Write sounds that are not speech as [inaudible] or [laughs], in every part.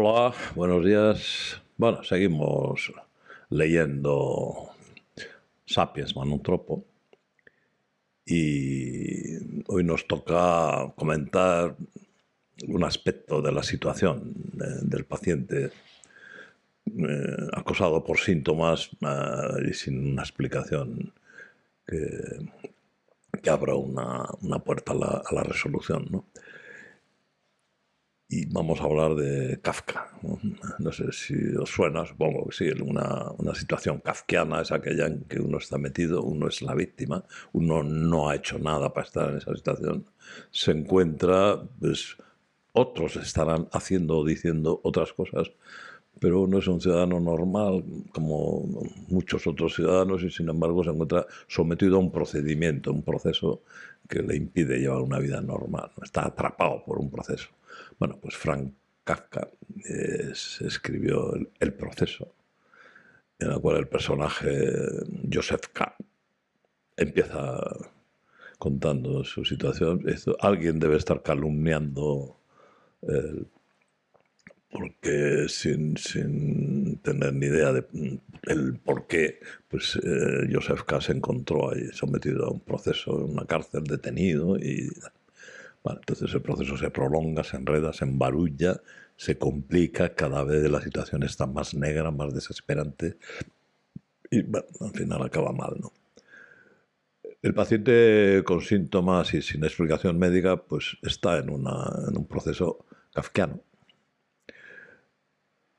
Hola, buenos días. Bueno, seguimos leyendo Sapiens Manutropo y hoy nos toca comentar un aspecto de la situación del paciente eh, acosado por síntomas eh, y sin una explicación que, abra una, puerta a la, a la resolución. ¿no? Y vamos a hablar de Kafka. No sé si os suena, supongo que sí, una, una, situación kafkiana es aquella en que uno está metido, uno es la víctima, uno no ha hecho nada para estar en esa situación, se encuentra, pues otros estarán haciendo o diciendo otras cosas, pero uno es un ciudadano normal como muchos otros ciudadanos y sin embargo se encuentra sometido a un procedimiento, un proceso que le impide llevar una vida normal, está atrapado por un proceso. Bueno, pues Frank Kafka escribió el, proceso, en el cual el personaje Joseph K. empieza contando su situación. alguien debe estar calumniando porque sin, tener ni idea de el por qué, pues eh, Joseph K. se encontró sometido a un proceso en una cárcel, detenido y entonces el proceso se prolonga, se enreda, se embarulla, se complica, cada vez la situación está más negra, más desesperante y al final acaba mal. ¿no? El paciente con síntomas y sin explicación médica pues está en, en un proceso kafkiano.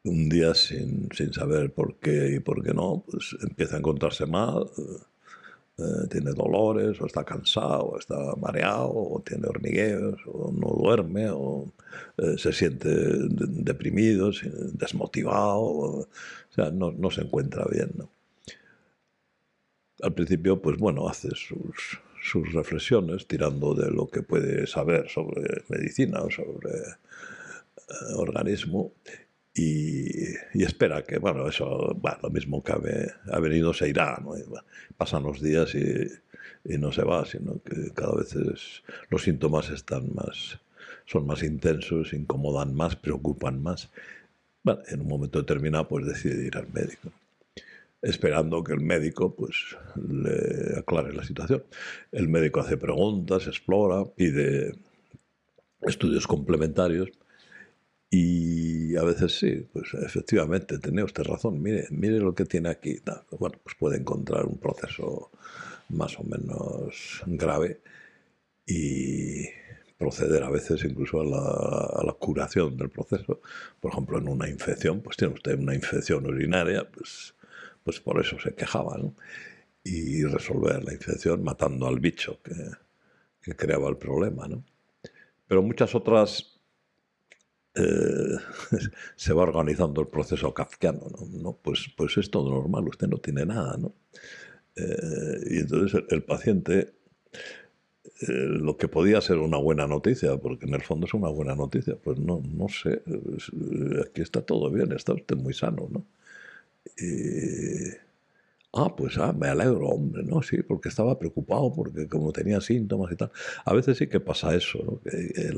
Un día sin, sin, saber por qué y por qué no, pues empieza a encontrarse mal, eh, tiene dolores, o está cansado, o está mareado, o tiene hormigueos, o no duerme, o eh, se siente deprimido, desmotivado, o, sea, no, no, se encuentra bien. Al principio, pues bueno, hace sus, sus reflexiones tirando de lo que puede saber sobre medicina o sobre eh, organismo y, espera que, bueno, eso, bueno, lo mismo que ha, venido se irá, ¿no? pasan los días y, no se va, sino que cada vez los síntomas están más, son más intensos, incomodan más, preocupan más. Bueno, en un momento determinado, pues decide ir al médico, esperando que el médico, pues, le aclare la situación. El médico hace preguntas, explora, pide estudios complementarios y a veces sí, pues efectivamente, tiene usted razón, mire, mire lo que tiene aquí. Bueno, pues puede encontrar un proceso más o menos grave y proceder a veces incluso a la, a la, curación del proceso. Por ejemplo, en una infección, pues tiene usted una infección urinaria, pues, pues por eso se quejaba, ¿no? Y resolver la infección matando al bicho que, que creaba el problema, ¿no? Pero muchas otras eh, [laughs] se va organizando el proceso kafkiano, ¿no? Pues, pues es todo normal, usted no tiene nada, ¿no? Eh, y entonces el, paciente, eh, lo que podía ser una buena noticia, porque en el fondo es una buena noticia, pues no, no sé, aquí está todo bien, está usted muy sano, ¿no? Ah, pues ah, me alegro, hombre, ¿no? Sí, porque estaba preocupado, porque como tenía síntomas y tal. A veces sí que pasa eso, ¿no? Que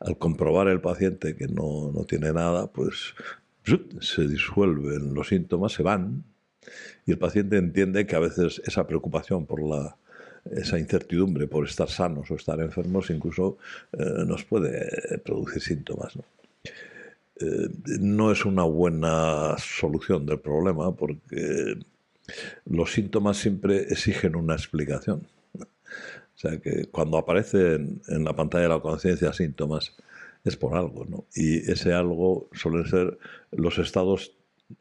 al comprobar el paciente que no, no tiene nada, pues se disuelven los síntomas, se van, y el paciente entiende que a veces esa preocupación por la, esa incertidumbre por estar sanos o estar enfermos incluso eh, nos puede producir síntomas. ¿no? Eh, no es una buena solución del problema porque los síntomas siempre exigen una explicación. O sea que cuando aparecen en la pantalla de la conciencia síntomas es por algo, ¿no? Y ese algo suelen ser los estados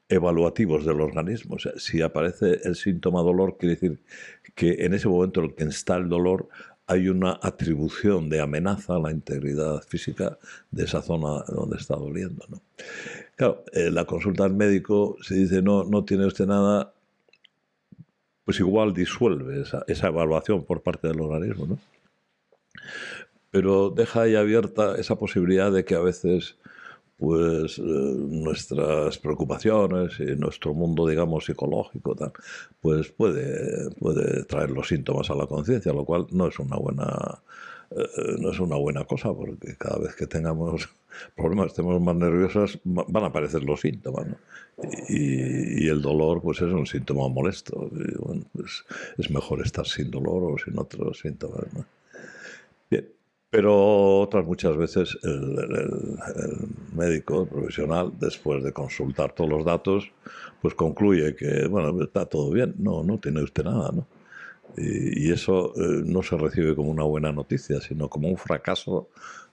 evaluativos del organismo. O sea, si aparece el síntoma dolor, quiere decir que en ese momento en el que está el dolor hay una atribución de amenaza a la integridad física de esa zona donde está doliendo. ¿no? Claro, en la consulta al médico se dice no, no tiene usted nada, pues igual disuelve esa, evaluación por parte del organismo, ¿no? Pero deja ahí abierta esa posibilidad de que a veces pues nuestras preocupaciones y nuestro mundo, digamos, psicológico, pues puede, puede traer los síntomas a la conciencia, lo cual no es una buena no es una buena cosa porque cada vez que tengamos [laughs] problemas, estemos más nerviosos, van a aparecer los síntomas. Y, el dolor, pues es un síntoma molesto. pues es mejor estar sin dolor o sin otros síntomas. Pero otras muchas veces el, médico, el profesional, después de consultar todos los datos, pues concluye que, bueno, está todo bien. No, no tiene usted nada, ¿no? Y, eso eh, no se recibe como una buena noticia, sino como un fracaso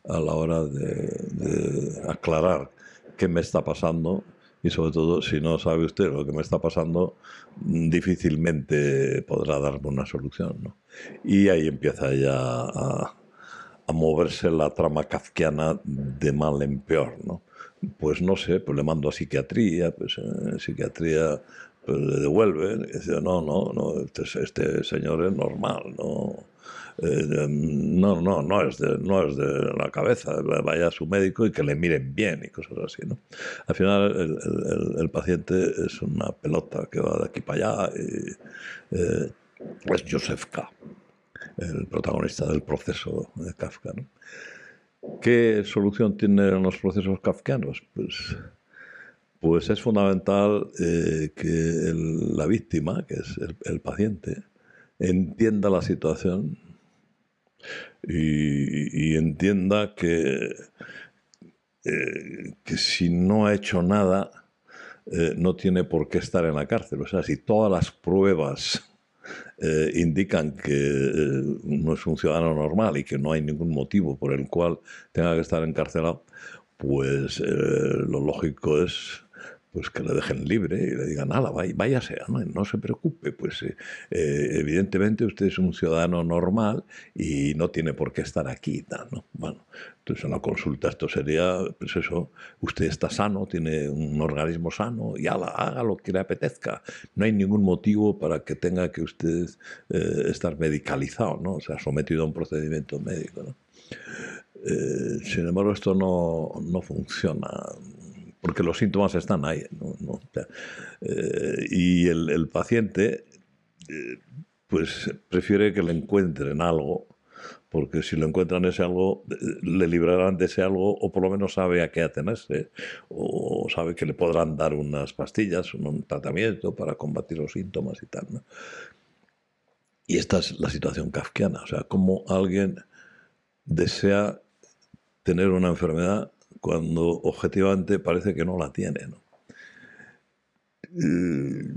a la hora de, aclarar qué me está pasando y sobre todo si no sabe usted lo que me está pasando, difícilmente podrá darme una solución. ¿no? Y ahí empieza ya a, moverse la trama kafkiana de mal en peor. ¿no? Pues no sé, pues le mando a psiquiatría, pues eh, psiquiatría le devuelven y dice, no, no, no, este, este señor es normal, no eh, no, no, no es, de, no es de la cabeza, vaya a su médico y que le miren bien y cosas así. ¿no? Al final el, paciente es una pelota que va de aquí para allá y eh, es Joseph K., el protagonista del proceso de Kafka. ¿no? ¿Qué solución tienen los procesos kafkianos? Pues, pues es fundamental eh, que la víctima, que es el paciente, entienda la situación y, entienda que, eh, que si no ha hecho nada, eh, no tiene por qué estar en la cárcel. O sea, si todas las pruebas indican que no es un ciudadano normal y que no hay ningún motivo por el cual tenga que estar encarcelado, pues lo lógico es pues que le dejen libre y le digan, nada, váyase, no, no se preocupe, pues eh, eh, evidentemente usted es un ciudadano normal y no tiene por qué estar aquí. ¿no? Bueno, entonces una consulta esto sería, pues eso, usted está sano, tiene un organismo sano y haga, lo que le apetezca. No hay ningún motivo para que tenga que usted eh, estar medicalizado, ¿no? o sea, sometido a un procedimiento médico. sin embargo, esto no, no funciona porque los síntomas están ahí. Eh, y el, paciente, eh, pues prefiere que le encuentren algo, porque si lo encuentran ese algo, eh, le librarán de ese algo, o por lo menos sabe a qué atenerse, o sabe que le podrán dar unas pastillas, un tratamiento para combatir los síntomas y tal. Y esta es la situación kafkiana, o sea, como alguien desea tener una enfermedad cuando objetivamente parece que no la tiene. Eh,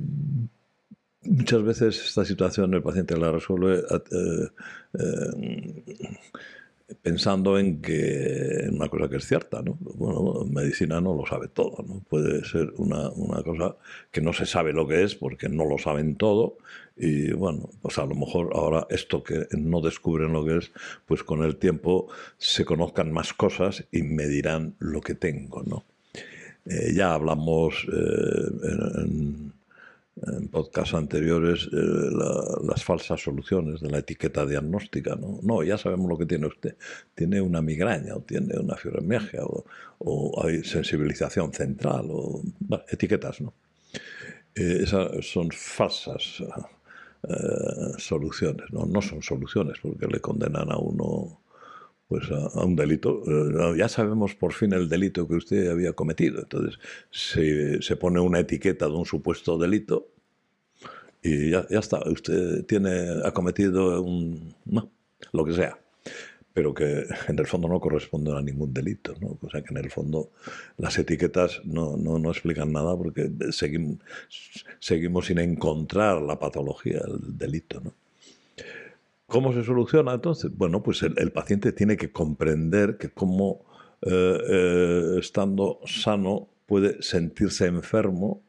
muchas veces esta situación el paciente la resuelve eh, eh, pensando en que una cosa que es cierta, ¿no? Bueno, medicina no lo sabe todo, ¿no? Puede ser una, una, cosa que no se sabe lo que es porque no lo saben todo y bueno, pues a lo mejor ahora esto que no descubren lo que es, pues con el tiempo se conozcan más cosas y me dirán lo que tengo, ¿no? Eh, ya hablamos eh, en, en podcasts anteriores eh, las falsas soluciones de la etiqueta diagnóstica. ¿no? no, ya sabemos lo que tiene usted. Tiene una migraña o tiene una fibromialgia o, o hay sensibilización central o etiquetas. ¿no? Eh, esas son falsas eh, soluciones. ¿no? no son soluciones porque le condenan a uno pues a, un delito. ya sabemos por fin el delito que usted había cometido. Entonces se, se pone una etiqueta de un supuesto delito y ya, ya, está. Usted tiene, ha cometido un, lo que sea, pero que [laughs] en el fondo no corresponde a ningún delito. ¿no? O sea que en el fondo las etiquetas no, no, no explican nada porque seguimos, seguimos sin encontrar la patología, el delito. ¿no? ¿Cómo se soluciona entonces? Bueno, pues el, paciente tiene que comprender que como eh, eh, estando sano puede sentirse enfermo,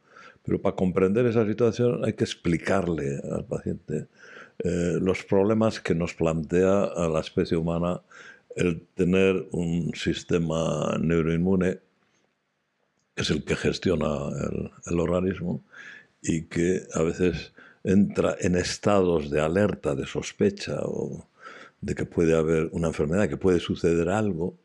pero para comprender esa situación hay que explicarle al paciente eh, los problemas que nos plantea a la especie humana el tener un sistema neuroinmune, que es el que gestiona el organismo, y que a veces entra en estados de alerta, de sospecha o de que puede haber una enfermedad, que puede suceder algo,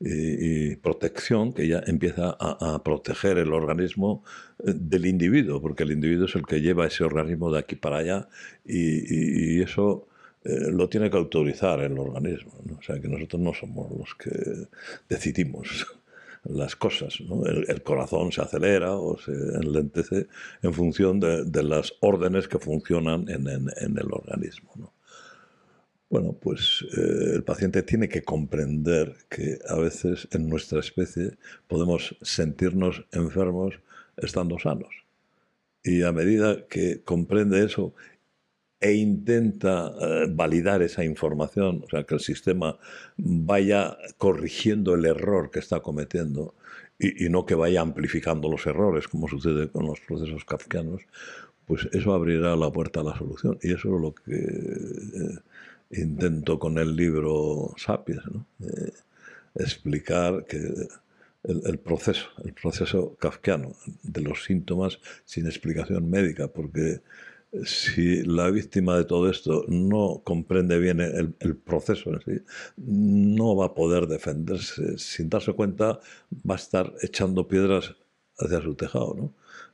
y, protección que ya empieza a, proteger el organismo eh, del individuo, porque el individuo es el que lleva ese organismo de aquí para allá y, eso eh, lo tiene que autorizar el organismo. O sea que nosotros no somos los que decidimos [laughs] las cosas. El, corazón se acelera o se enlentece en función de, las órdenes que funcionan en, en el organismo. ¿no? Bueno, pues eh, el paciente tiene que comprender que a veces en nuestra especie podemos sentirnos enfermos estando sanos. Y a medida que comprende eso e intenta eh, validar esa información, o sea, que el sistema vaya corrigiendo el error que está cometiendo y, no que vaya amplificando los errores, como sucede con los procesos kafkianos, pues eso abrirá la puerta a la solución. Y eso es lo que... Eh, intento con el libro Sapiens explicar que el, proceso, el proceso kafkiano de los síntomas sin explicación médica, porque si la víctima de todo esto no comprende bien el, proceso en sí, no va a poder defenderse. Sin darse cuenta, va a estar echando piedras hacia su tejado. ¿no?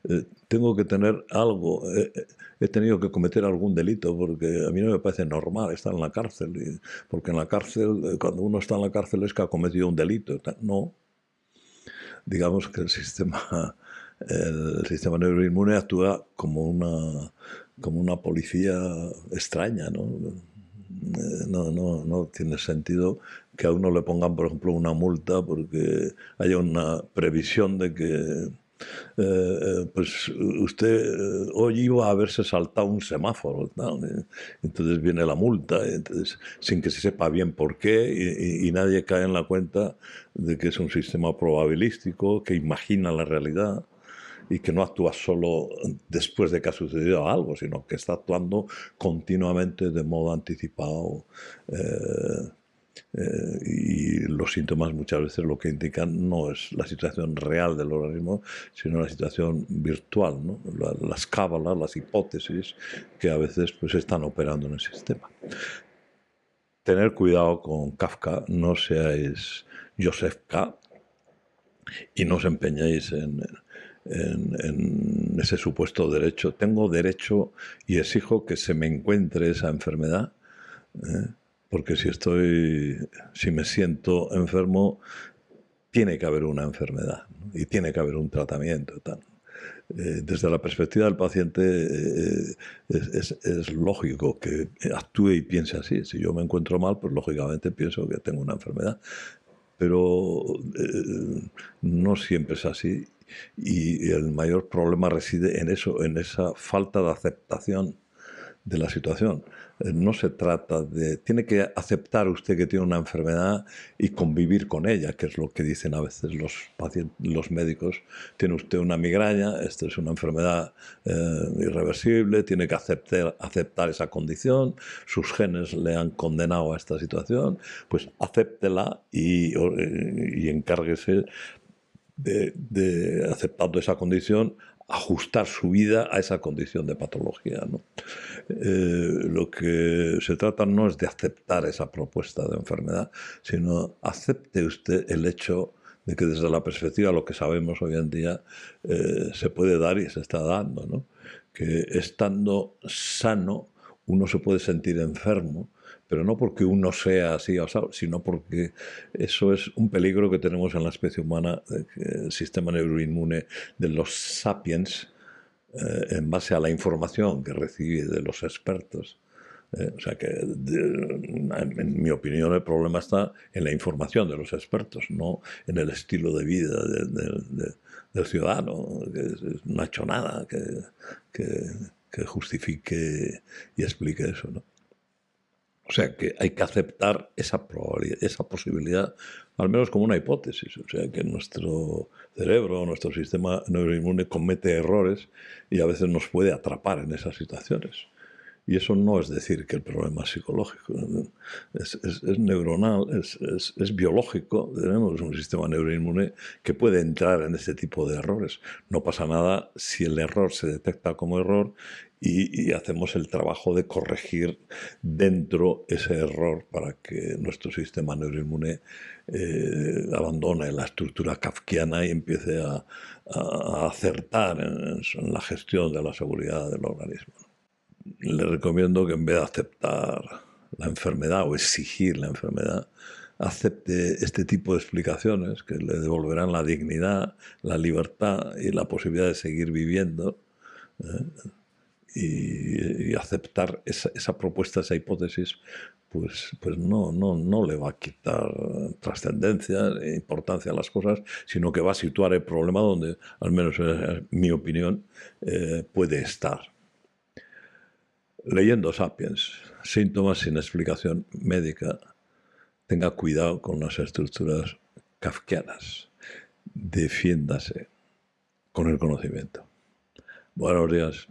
Eh, tengo que tener algo, eh, eh, he tenido que cometer algún delito porque a mí no me parece normal estar en la cárcel, porque en la cárcel, cuando uno está en la cárcel es que ha cometido un delito. No. Digamos que el sistema, [laughs] el sistema neuroinmune actúa como una, como una policía extraña, ¿no? No, no, no, tiene sentido que a uno le pongan, por ejemplo, una multa porque haya una previsión de que eh, eh, pues usted eh, hoy iba a haberse saltado un semáforo, entonces viene la multa, entonces, sin que se sepa bien por qué y, nadie cae en la cuenta de que es un sistema probabilístico que imagina la realidad y que no actúa solo después de que ha sucedido algo, sino que está actuando continuamente de modo anticipado. Y los síntomas muchas veces lo que indican no es la situación real del organismo, sino la situación virtual, las cábalas, las hipótesis que a veces pues, están operando en el sistema. Tener cuidado con Kafka, no seáis Joseph K. y no os empeñéis en, en, ese supuesto derecho. Tengo derecho y exijo que se me encuentre esa enfermedad. ¿eh? Porque si estoy, si me siento enfermo, tiene que haber una enfermedad y tiene que haber un tratamiento. Eh, desde la perspectiva del paciente eh, es, lógico que actúe y piense así. Si yo me encuentro mal, pues lógicamente pienso que tengo una enfermedad. Pero eh, no siempre es así y el mayor problema reside en eso, en esa falta de aceptación de la situación. Eh, no se trata de... Tiene que aceptar usted que tiene una enfermedad y convivir con ella, que es lo que dicen a veces los, pacientes, los médicos. Tiene usted una migraña, esta es una enfermedad eh, irreversible, tiene que aceptar, aceptar esa condición, sus genes le han condenado a esta situación, pues acéptela y, y encárguese de, de, aceptando esa condición, ajustar su vida a esa condición de patología. ¿no? Eh, lo que se trata no es de aceptar esa propuesta de enfermedad, sino acepte usted el hecho de que desde la perspectiva lo que sabemos hoy en día eh, se puede dar y se está dando, ¿no? que estando sano uno se puede sentir enfermo, pero no porque uno sea así, sino porque eso es un peligro que tenemos en la especie humana, el sistema neuroinmune de los sapiens, eh, en base a la información que recibe de los expertos. Eh, o sea que, en mi opinión, el problema está en la información de los expertos, no en el estilo de vida del ciudadano, que no ha hecho nada que, que justifique y explique eso. ¿no? O sea que hay que aceptar esa, esa posibilidad, al menos como una hipótesis. O sea que nuestro cerebro, nuestro sistema neuroinmune comete errores y a veces nos puede atrapar en esas situaciones. Y eso no es decir que el problema es psicológico, es, neuronal, es, biológico. Tenemos un sistema neuroinmune que puede entrar en este tipo de errores. No pasa nada si el error se detecta como error y, hacemos el trabajo de corregir dentro ese error para que nuestro sistema neuroinmune eh, abandone la estructura kafkiana y empiece a, acertar en, la gestión de la seguridad del organismo. Le recomiendo que en vez de aceptar la enfermedad o exigir la enfermedad, acepte este tipo de explicaciones que le devolverán la dignidad, la libertad y la posibilidad de seguir viviendo. ¿eh? Y, aceptar esa, propuesta, esa hipótesis, pues, pues no, no, no le va a quitar trascendencia, importancia a las cosas, sino que va a situar el problema donde, al menos en mi opinión, eh, puede estar. Leyendo Sapiens, síntomas sin explicación médica, tenga cuidado con las estructuras kafkianas. Defiéndase con el conocimiento. Buenos días.